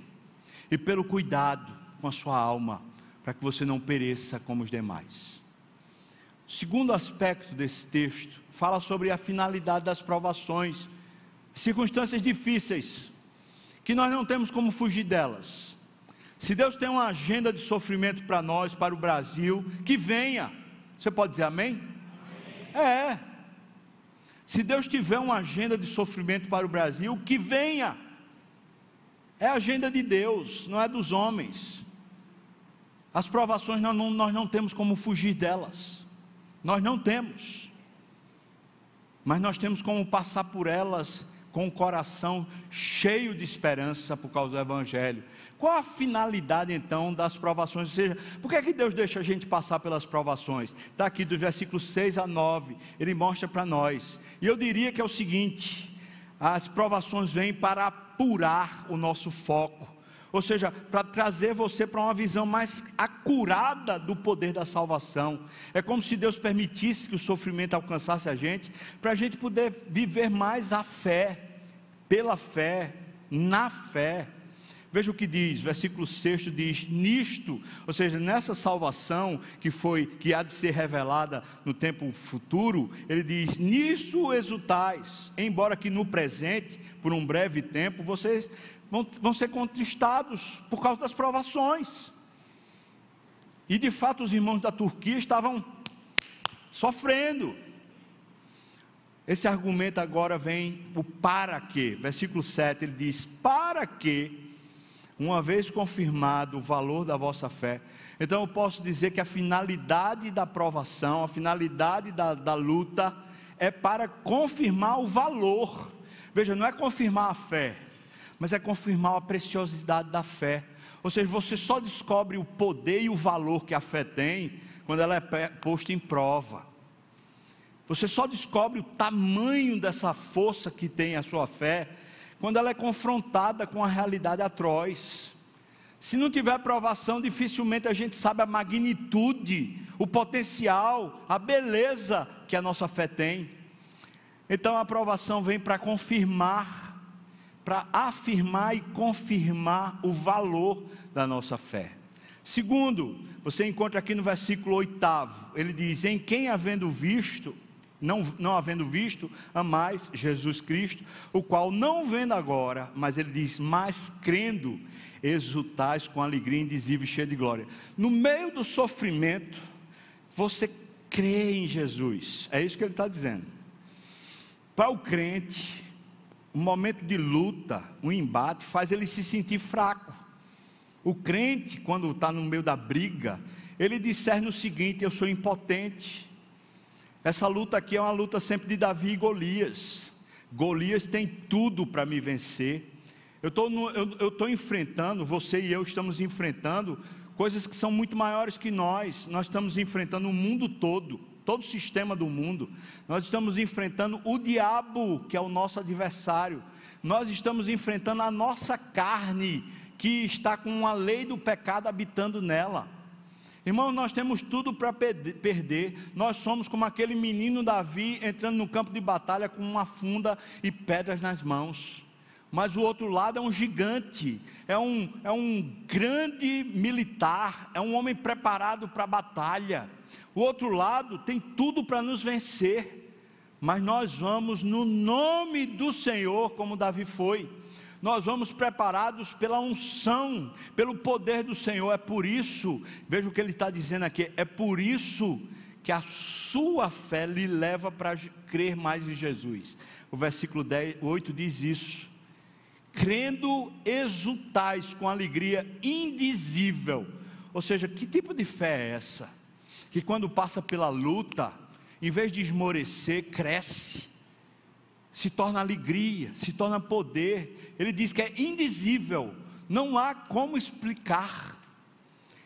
e pelo cuidado com a sua alma, para que você não pereça como os demais. Segundo aspecto desse texto fala sobre a finalidade das provações, circunstâncias difíceis que nós não temos como fugir delas. Se Deus tem uma agenda de sofrimento para nós, para o Brasil, que venha. Você pode dizer amém? amém? É. Se Deus tiver uma agenda de sofrimento para o Brasil, que venha. É a agenda de Deus, não é dos homens. As provações nós não, nós não temos como fugir delas. Nós não temos. Mas nós temos como passar por elas com o coração cheio de esperança por causa do Evangelho. Qual a finalidade então das provações? Ou seja, por que, é que Deus deixa a gente passar pelas provações? Está aqui dos versículos 6 a 9, ele mostra para nós. E eu diria que é o seguinte: as provações vêm para apurar o nosso foco, ou seja, para trazer você para uma visão mais acurada do poder da salvação. É como se Deus permitisse que o sofrimento alcançasse a gente, para a gente poder viver mais a fé, pela fé, na fé. Veja o que diz, versículo 6 diz: Nisto, ou seja, nessa salvação que foi, que há de ser revelada no tempo futuro, ele diz: Nisso exultais, embora que no presente, por um breve tempo, vocês vão, vão ser contristados por causa das provações. E de fato os irmãos da Turquia estavam sofrendo. Esse argumento agora vem o para que, versículo 7, ele diz: Para que, uma vez confirmado o valor da vossa fé, então eu posso dizer que a finalidade da provação, a finalidade da, da luta, é para confirmar o valor. Veja, não é confirmar a fé, mas é confirmar a preciosidade da fé. Ou seja, você só descobre o poder e o valor que a fé tem quando ela é posta em prova. Você só descobre o tamanho dessa força que tem a sua fé quando ela é confrontada com a realidade atroz. Se não tiver provação, dificilmente a gente sabe a magnitude, o potencial, a beleza que a nossa fé tem. Então a aprovação vem para confirmar para afirmar e confirmar o valor da nossa fé. Segundo, você encontra aqui no versículo oitavo, ele diz: Em quem havendo visto, não, não havendo visto, amais Jesus Cristo, o qual não vendo agora, mas ele diz, mas crendo, exultais com alegria indizível e cheia de glória. No meio do sofrimento, você crê em Jesus, é isso que ele está dizendo. Para o crente, um momento de luta, um embate, faz ele se sentir fraco. O crente, quando está no meio da briga, ele discerne o seguinte: eu sou impotente. Essa luta aqui é uma luta sempre de Davi e Golias. Golias tem tudo para me vencer. Eu estou enfrentando, você e eu estamos enfrentando coisas que são muito maiores que nós. Nós estamos enfrentando o mundo todo. Todo o sistema do mundo. Nós estamos enfrentando o diabo, que é o nosso adversário. Nós estamos enfrentando a nossa carne, que está com a lei do pecado habitando nela. Irmão, nós temos tudo para perder. Nós somos como aquele menino Davi entrando no campo de batalha com uma funda e pedras nas mãos. Mas o outro lado é um gigante, é um, é um grande militar, é um homem preparado para a batalha. O outro lado tem tudo para nos vencer, mas nós vamos no nome do Senhor, como Davi foi nós vamos preparados pela unção, pelo poder do Senhor. É por isso, veja o que ele está dizendo aqui: é por isso que a sua fé lhe leva para crer mais em Jesus. O versículo 10, 8 diz isso. Crendo, exultais com alegria indizível. Ou seja, que tipo de fé é essa? Que quando passa pela luta, em vez de esmorecer, cresce se torna alegria, se torna poder. Ele diz que é indizível, não há como explicar.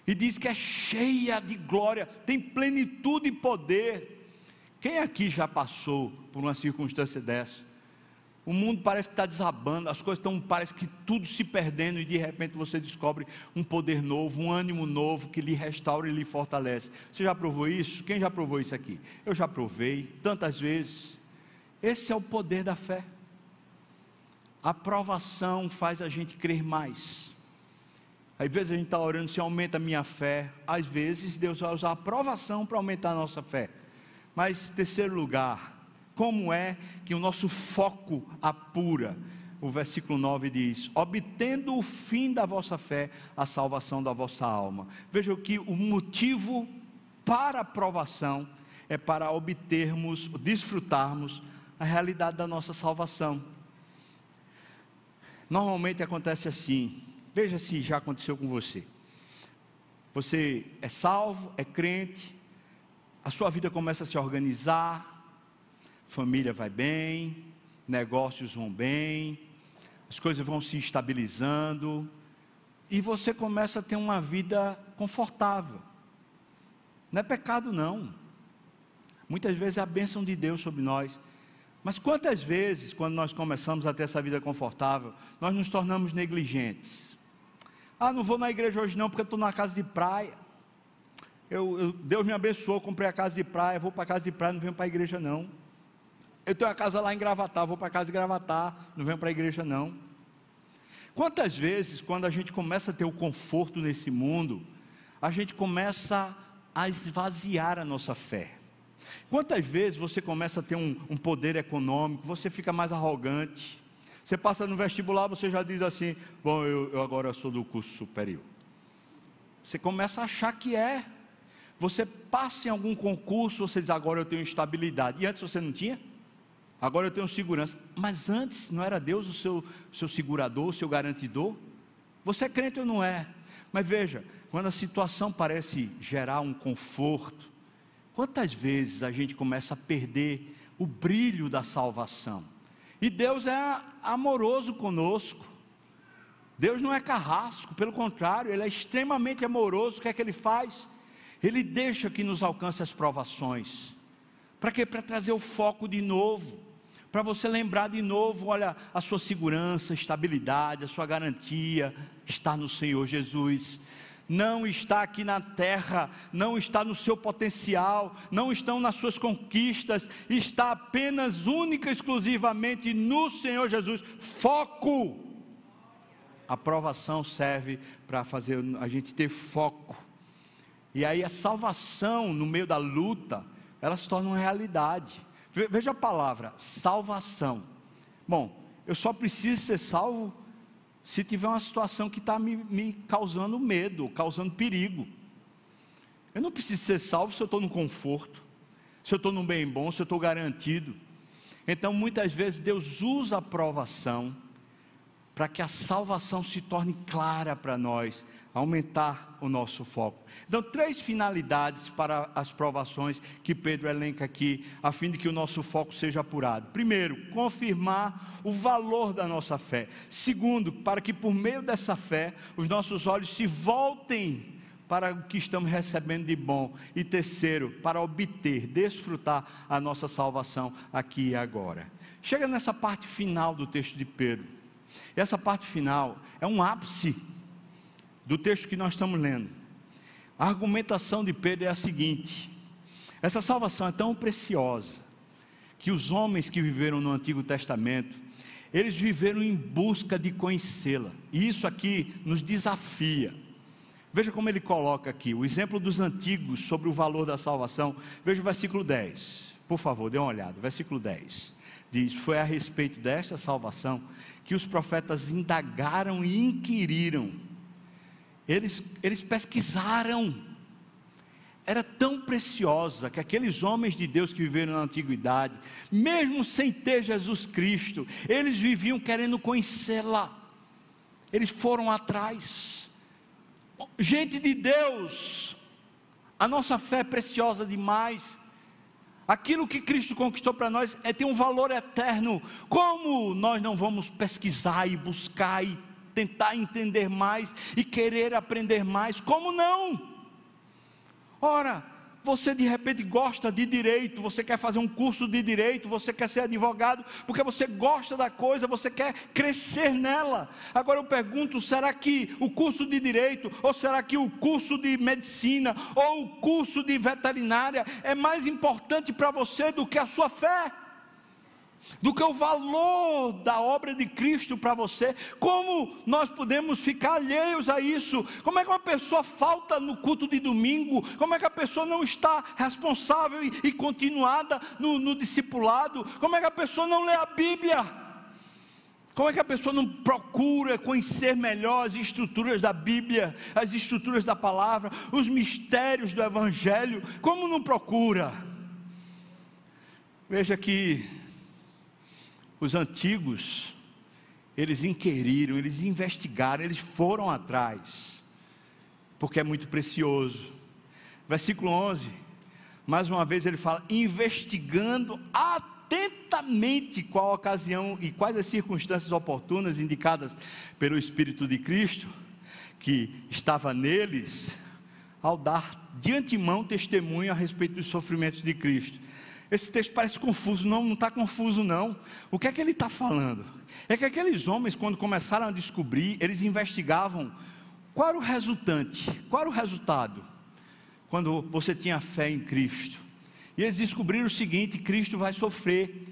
E diz que é cheia de glória, tem plenitude e poder. Quem aqui já passou por uma circunstância dessa? O mundo parece que está desabando, as coisas estão, parece que tudo se perdendo, e de repente você descobre um poder novo, um ânimo novo que lhe restaura e lhe fortalece. Você já provou isso? Quem já provou isso aqui? Eu já provei tantas vezes. Esse é o poder da fé. A provação faz a gente crer mais. Às vezes a gente está orando se aumenta a minha fé. Às vezes Deus vai usar a provação para aumentar a nossa fé. Mas, terceiro lugar, como é que o nosso foco apura? O versículo 9 diz: obtendo o fim da vossa fé, a salvação da vossa alma. Veja que o motivo para a provação é para obtermos, desfrutarmos a realidade da nossa salvação. Normalmente acontece assim, veja se já aconteceu com você. Você é salvo, é crente, a sua vida começa a se organizar, família vai bem, negócios vão bem, as coisas vão se estabilizando, e você começa a ter uma vida confortável. Não é pecado, não. Muitas vezes é a bênção de Deus sobre nós. Mas quantas vezes, quando nós começamos a ter essa vida confortável, nós nos tornamos negligentes? Ah, não vou na igreja hoje não, porque estou na casa de praia. Eu, eu, Deus me abençoou, comprei a casa de praia, vou para a casa de praia, não venho para a igreja não. Eu tenho a casa lá em Gravatar, vou para casa de Gravatar, não venho para a igreja não. Quantas vezes, quando a gente começa a ter o conforto nesse mundo, a gente começa a esvaziar a nossa fé. Quantas vezes você começa a ter um, um poder econômico, você fica mais arrogante, você passa no vestibular, você já diz assim: Bom, eu, eu agora sou do curso superior. Você começa a achar que é. Você passa em algum concurso, você diz: Agora eu tenho estabilidade. E antes você não tinha? Agora eu tenho segurança. Mas antes não era Deus o seu, seu segurador, o seu garantidor? Você é crente ou não é? Mas veja, quando a situação parece gerar um conforto, Quantas vezes a gente começa a perder o brilho da salvação? E Deus é amoroso conosco. Deus não é carrasco, pelo contrário, Ele é extremamente amoroso. O que é que Ele faz? Ele deixa que nos alcance as provações. Para quê? Para trazer o foco de novo. Para você lembrar de novo, olha, a sua segurança, estabilidade, a sua garantia está no Senhor Jesus não está aqui na terra, não está no seu potencial, não estão nas suas conquistas, está apenas, única exclusivamente no Senhor Jesus. Foco! A provação serve para fazer a gente ter foco. E aí a salvação no meio da luta, ela se torna uma realidade. Veja a palavra, salvação. Bom, eu só preciso ser salvo se tiver uma situação que está me, me, causando medo, causando perigo. Eu não preciso ser salvo se eu estou no conforto, se eu estou num bem bom, se eu estou garantido. Então, muitas vezes, Deus usa a provação para que a salvação se torne clara para nós, aumentar o nosso foco. Então, três finalidades para as provações que Pedro elenca aqui, a fim de que o nosso foco seja apurado. Primeiro, confirmar o valor da nossa fé. Segundo, para que por meio dessa fé os nossos olhos se voltem para o que estamos recebendo de bom. E terceiro, para obter, desfrutar a nossa salvação aqui e agora. Chega nessa parte final do texto de Pedro. Essa parte final é um ápice do texto que nós estamos lendo. A argumentação de Pedro é a seguinte: essa salvação é tão preciosa que os homens que viveram no Antigo Testamento, eles viveram em busca de conhecê-la. E isso aqui nos desafia. Veja como ele coloca aqui, o exemplo dos antigos sobre o valor da salvação. Veja o versículo 10. Por favor, dê uma olhada. Versículo 10. Diz: Foi a respeito desta salvação que os profetas indagaram e inquiriram. Eles, eles pesquisaram era tão preciosa que aqueles homens de Deus que viveram na antiguidade, mesmo sem ter Jesus Cristo, eles viviam querendo conhecê-la, eles foram atrás. Gente de Deus, a nossa fé é preciosa demais. Aquilo que Cristo conquistou para nós é ter um valor eterno. Como nós não vamos pesquisar e buscar e tentar entender mais e querer aprender mais? Como não? Ora, você de repente gosta de direito, você quer fazer um curso de direito, você quer ser advogado, porque você gosta da coisa, você quer crescer nela. Agora eu pergunto: será que o curso de direito, ou será que o curso de medicina, ou o curso de veterinária é mais importante para você do que a sua fé? Do que o valor da obra de Cristo para você. Como nós podemos ficar alheios a isso? Como é que uma pessoa falta no culto de domingo? Como é que a pessoa não está responsável e, e continuada no, no discipulado? Como é que a pessoa não lê a Bíblia? Como é que a pessoa não procura conhecer melhor as estruturas da Bíblia, as estruturas da palavra, os mistérios do Evangelho? Como não procura? Veja que os antigos, eles inquiriram, eles investigaram, eles foram atrás, porque é muito precioso. Versículo 11, mais uma vez ele fala: investigando atentamente qual a ocasião e quais as circunstâncias oportunas indicadas pelo Espírito de Cristo, que estava neles, ao dar de antemão testemunho a respeito dos sofrimentos de Cristo esse texto parece confuso, não, não está confuso não. O que é que ele está falando? É que aqueles homens, quando começaram a descobrir, eles investigavam qual era o resultante, qual era o resultado, quando você tinha fé em Cristo. E eles descobriram o seguinte: Cristo vai sofrer.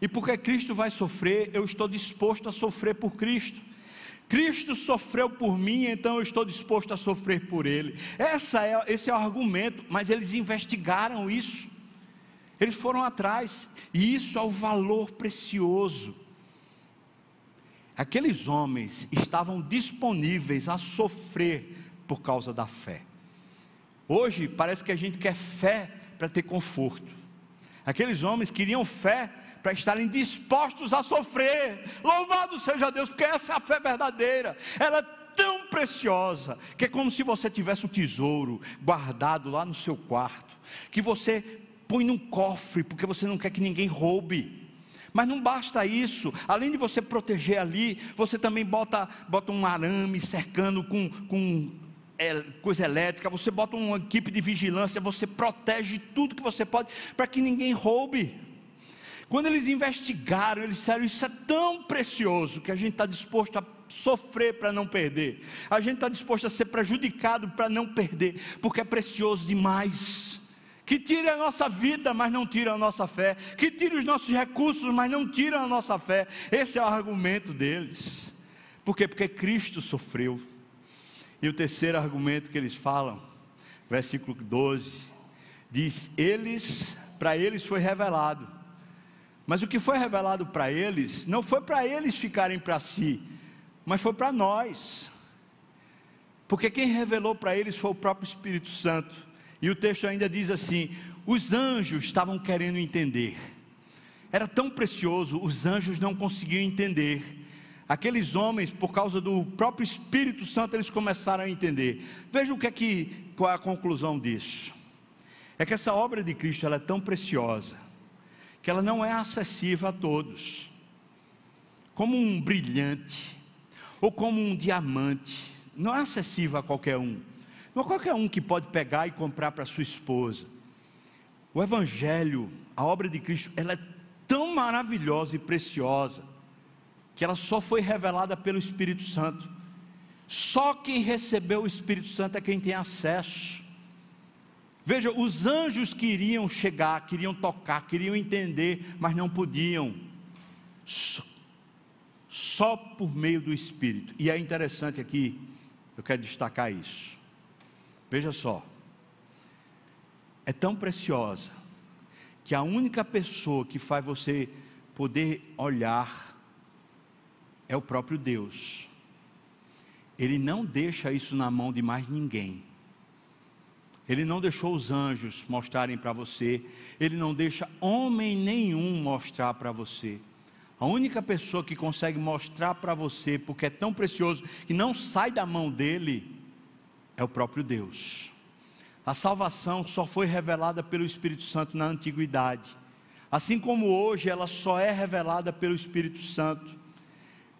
E porque Cristo vai sofrer, eu estou disposto a sofrer por Cristo. Cristo sofreu por mim, então eu estou disposto a sofrer por Ele. É, esse é o argumento, mas eles investigaram isso. Eles foram atrás, e isso é o valor precioso. Aqueles homens estavam disponíveis a sofrer por causa da fé. Hoje parece que a gente quer fé para ter conforto. Aqueles homens queriam fé para estarem dispostos a sofrer. Louvado seja Deus, porque essa é a fé verdadeira. Ela é tão preciosa que é como se você tivesse um tesouro guardado lá no seu quarto, que você põe num cofre, porque você não quer que ninguém roube. Mas não basta isso, além de você proteger ali, você também bota, bota um arame cercando com, com é, coisa elétrica, você bota uma equipe de vigilância, você protege tudo que você pode para que ninguém roube. Quando eles investigaram, eles disseram: Isso é tão precioso que a gente está disposto a sofrer para não perder, a gente está disposto a ser prejudicado para não perder, porque é precioso demais que tire a nossa vida, mas não tira a nossa fé, que tire os nossos recursos, mas não tira a nossa fé. Esse é o argumento deles. Por quê? Porque Cristo sofreu. E o terceiro argumento que eles falam, versículo 12, diz: Eles, para eles foi revelado. Mas o que foi revelado para eles, não foi para eles ficarem para si, mas foi para nós. Porque quem revelou para eles foi o próprio Espírito Santo. E o texto ainda diz assim: os anjos estavam querendo entender. Era tão precioso, os anjos não conseguiam entender. Aqueles homens, por causa do próprio Espírito Santo, eles começaram a entender. Veja o que é que qual é a conclusão disso. É que essa obra de Cristo ela é tão preciosa que ela não é acessível a todos. Como um brilhante ou como um diamante, não é acessível a qualquer um Não é qualquer um que pode pegar e comprar para sua esposa. O Evangelho, a obra de Cristo, ela é tão maravilhosa e preciosa, que ela só foi revelada pelo Espírito Santo. Só quem recebeu o Espírito Santo é quem tem acesso. Veja, os anjos queriam chegar, queriam tocar, queriam entender, mas não podiam. Só, só por meio do Espírito. E é interessante aqui, eu quero destacar isso. Veja só, é tão preciosa que a única pessoa que faz você poder olhar é o próprio Deus. Ele não deixa isso na mão de mais ninguém. Ele não deixou os anjos mostrarem para você, ele não deixa homem nenhum mostrar para você. A única pessoa que consegue mostrar para você, porque é tão precioso que não sai da mão dele, é o próprio Deus. A salvação só foi revelada pelo Espírito Santo na antiguidade. Assim como hoje ela só é revelada pelo Espírito Santo.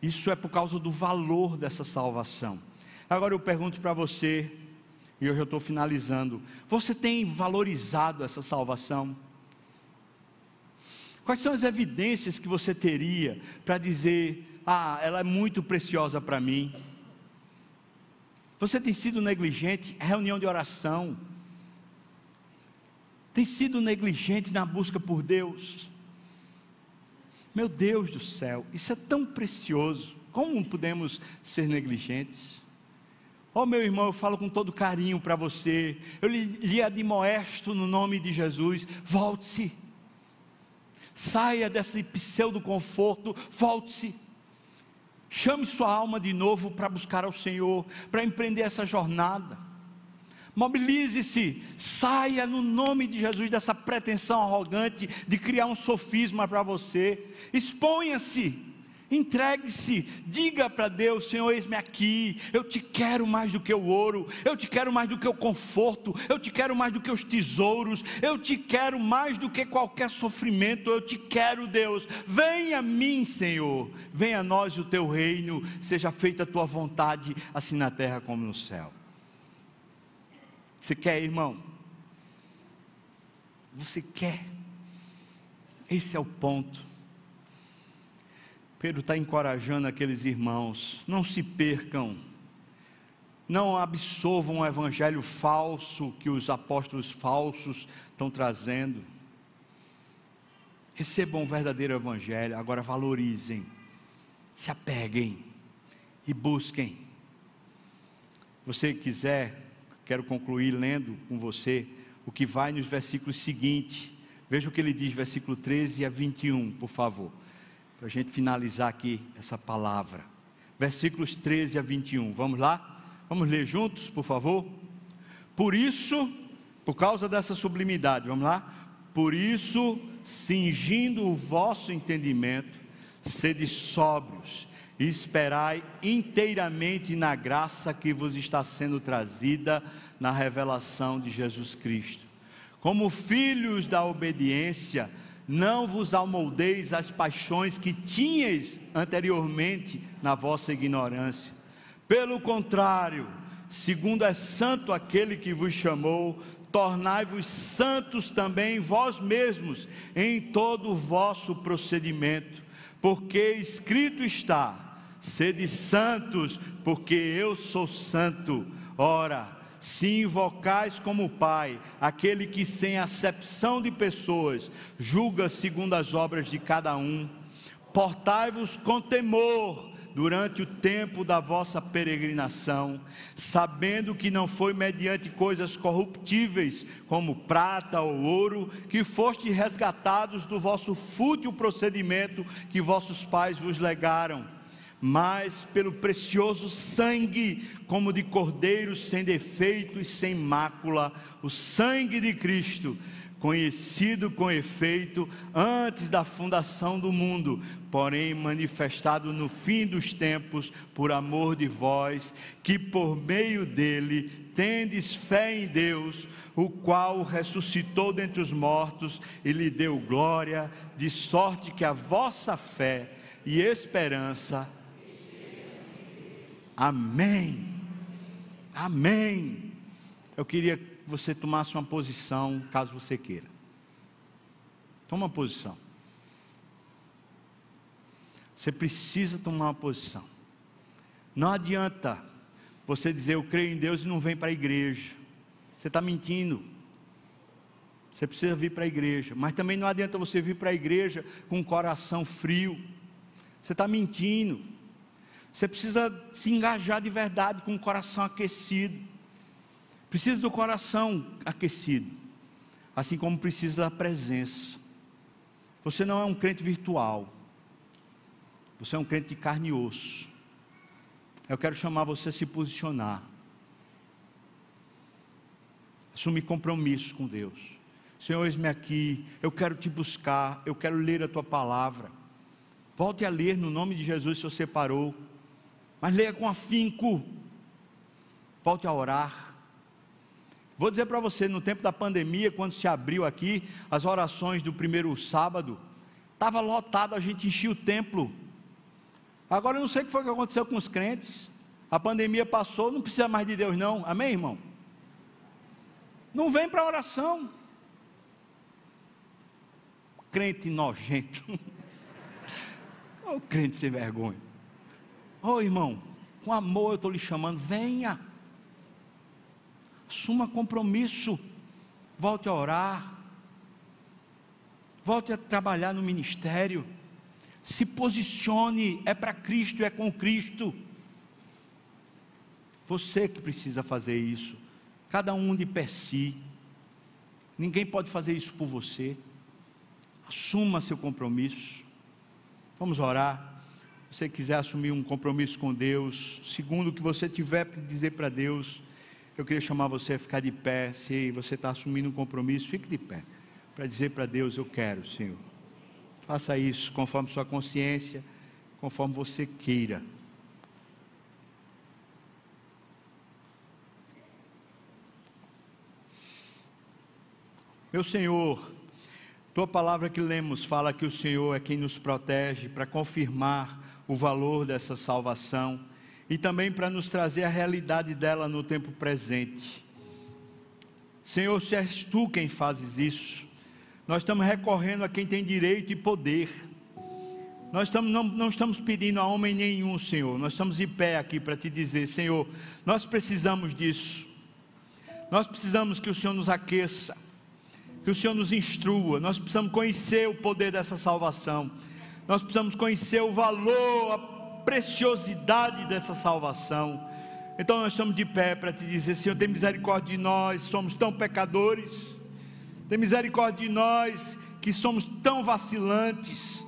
Isso é por causa do valor dessa salvação. Agora eu pergunto para você, e eu já estou finalizando: você tem valorizado essa salvação? Quais são as evidências que você teria para dizer, ah, ela é muito preciosa para mim? Você tem sido negligente? Reunião de oração. Tem sido negligente na busca por Deus? Meu Deus do céu, isso é tão precioso. Como podemos ser negligentes? Oh, meu irmão, eu falo com todo carinho para você. Eu lhe, lhe admoesto no nome de Jesus. Volte-se. Saia desse pseudo conforto. Volte-se. Chame sua alma de novo para buscar ao Senhor, para empreender essa jornada. Mobilize-se, saia no nome de Jesus dessa pretensão arrogante de criar um sofisma para você. Exponha-se Entregue-se, diga para Deus: Senhor, eis-me aqui. Eu te quero mais do que o ouro, eu te quero mais do que o conforto, eu te quero mais do que os tesouros, eu te quero mais do que qualquer sofrimento. Eu te quero, Deus. Venha a mim, Senhor. Venha a nós o teu reino, seja feita a tua vontade, assim na terra como no céu. Você quer, irmão? Você quer? Esse é o ponto. Pedro está encorajando aqueles irmãos: não se percam, não absorvam o evangelho falso que os apóstolos falsos estão trazendo. Recebam o verdadeiro evangelho, agora valorizem, se apeguem e busquem. Você quiser, quero concluir lendo com você o que vai nos versículos seguintes. Veja o que ele diz, versículo 13 a 21, por favor para a gente finalizar aqui essa palavra. Versículos 13 a 21. Vamos lá? Vamos ler juntos, por favor? Por isso, por causa dessa sublimidade, vamos lá? Por isso, cingindo o vosso entendimento, sede sóbrios e esperai inteiramente na graça que vos está sendo trazida na revelação de Jesus Cristo. Como filhos da obediência, não vos amoldeis às paixões que tinhais anteriormente na vossa ignorância. Pelo contrário, segundo é santo aquele que vos chamou, tornai-vos santos também vós mesmos em todo o vosso procedimento, porque escrito está: sede santos, porque eu sou santo. Ora, se invocais como Pai, aquele que sem acepção de pessoas julga segundo as obras de cada um, portai-vos com temor durante o tempo da vossa peregrinação, sabendo que não foi mediante coisas corruptíveis, como prata ou ouro, que foste resgatados do vosso fútil procedimento que vossos pais vos legaram mas pelo precioso sangue, como de cordeiro sem defeito e sem mácula, o sangue de Cristo, conhecido com efeito antes da fundação do mundo, porém manifestado no fim dos tempos, por amor de vós, que por meio dele tendes fé em Deus, o qual ressuscitou dentre os mortos e lhe deu glória, de sorte que a vossa fé e esperança Amém. Amém. eu queria que você tomasse uma posição, caso você queira. Toma uma posição. Você precisa tomar uma posição. Não adianta você dizer eu creio em Deus e não vem para a igreja. Você está mentindo. Você precisa vir para a igreja. Mas também não adianta você vir para a igreja com um coração frio. Você está mentindo. Você precisa se engajar de verdade com o coração aquecido. Precisa do coração aquecido. Assim como precisa da presença. Você não é um crente virtual. Você é um crente de carne e osso. Eu quero chamar você a se posicionar. Assumir compromisso com Deus. Senhor, eis-me aqui. Eu quero te buscar. Eu quero ler a tua palavra. Volte a ler no nome de Jesus se você parou. Mas leia com afinco. Volte a orar. Vou dizer para você, no tempo da pandemia, quando se abriu aqui as orações do primeiro sábado, estava lotado, a gente enchia o templo. Agora eu não sei o que foi que aconteceu com os crentes. A pandemia passou, não precisa mais de Deus, não. Amém, irmão? Não vem para oração. Crente nojento. Ô oh, crente sem vergonha. Oh, irmão, com amor eu estou lhe chamando, venha. Assuma compromisso. Volte a orar. Volte a trabalhar no ministério se posicione, é para Cristo, é com Cristo. Você que precisa fazer isso, cada um de per si, ninguém pode fazer isso por você. Assuma seu compromisso. Vamos orar. Você quiser assumir um compromisso com Deus, segundo o que você tiver para dizer para Deus, eu queria chamar você a ficar de pé. Se você está assumindo um compromisso, fique de pé, para dizer para Deus: Eu quero, Senhor. Faça isso conforme sua consciência, conforme você queira. Meu Senhor, tua palavra que lemos fala que o Senhor é quem nos protege para confirmar o valor dessa salvação e também para nos trazer a realidade dela no tempo presente. Senhor, se és tu quem fazes isso, nós estamos recorrendo a quem tem direito e poder. Nós estamos, não, não estamos pedindo a homem nenhum, Senhor. Nós estamos em pé aqui para te dizer, Senhor, nós precisamos disso. Nós precisamos que o Senhor nos aqueça, que o Senhor nos instrua. Nós precisamos conhecer o poder dessa salvação. Nós precisamos conhecer o valor, a preciosidade dessa salvação. Então nós estamos de pé para te dizer, Senhor, tem misericórdia de nós, somos tão pecadores. Tem misericórdia de nós que somos tão vacilantes.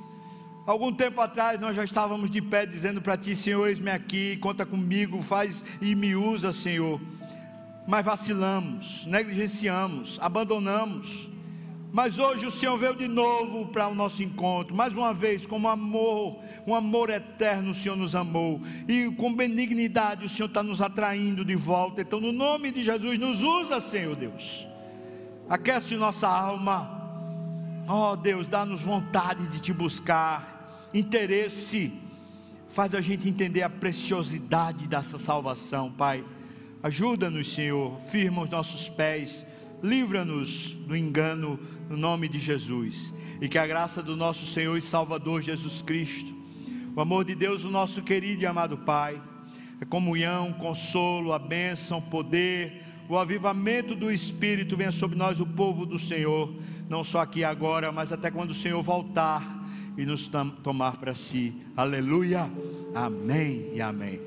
Algum tempo atrás nós já estávamos de pé dizendo para ti, Senhor, eis-me aqui, conta comigo, faz e me usa, Senhor. Mas vacilamos, negligenciamos, abandonamos. Mas hoje o Senhor veio de novo para o nosso encontro, mais uma vez, como amor, um amor eterno o Senhor nos amou, e com benignidade o Senhor está nos atraindo de volta. Então, no nome de Jesus, nos usa, Senhor Deus. Aquece nossa alma. Ó oh, Deus, dá-nos vontade de te buscar, interesse, faz a gente entender a preciosidade dessa salvação, Pai. Ajuda-nos, Senhor, firma os nossos pés, livra-nos do engano, no nome de Jesus. E que a graça do nosso Senhor e Salvador Jesus Cristo, o amor de Deus, o nosso querido e amado Pai, a comunhão, consolo, a bênção, poder, o avivamento do Espírito venha sobre nós, o povo do Senhor, não só aqui agora, mas até quando o Senhor voltar e nos tomar para si. Aleluia. Amém e amém.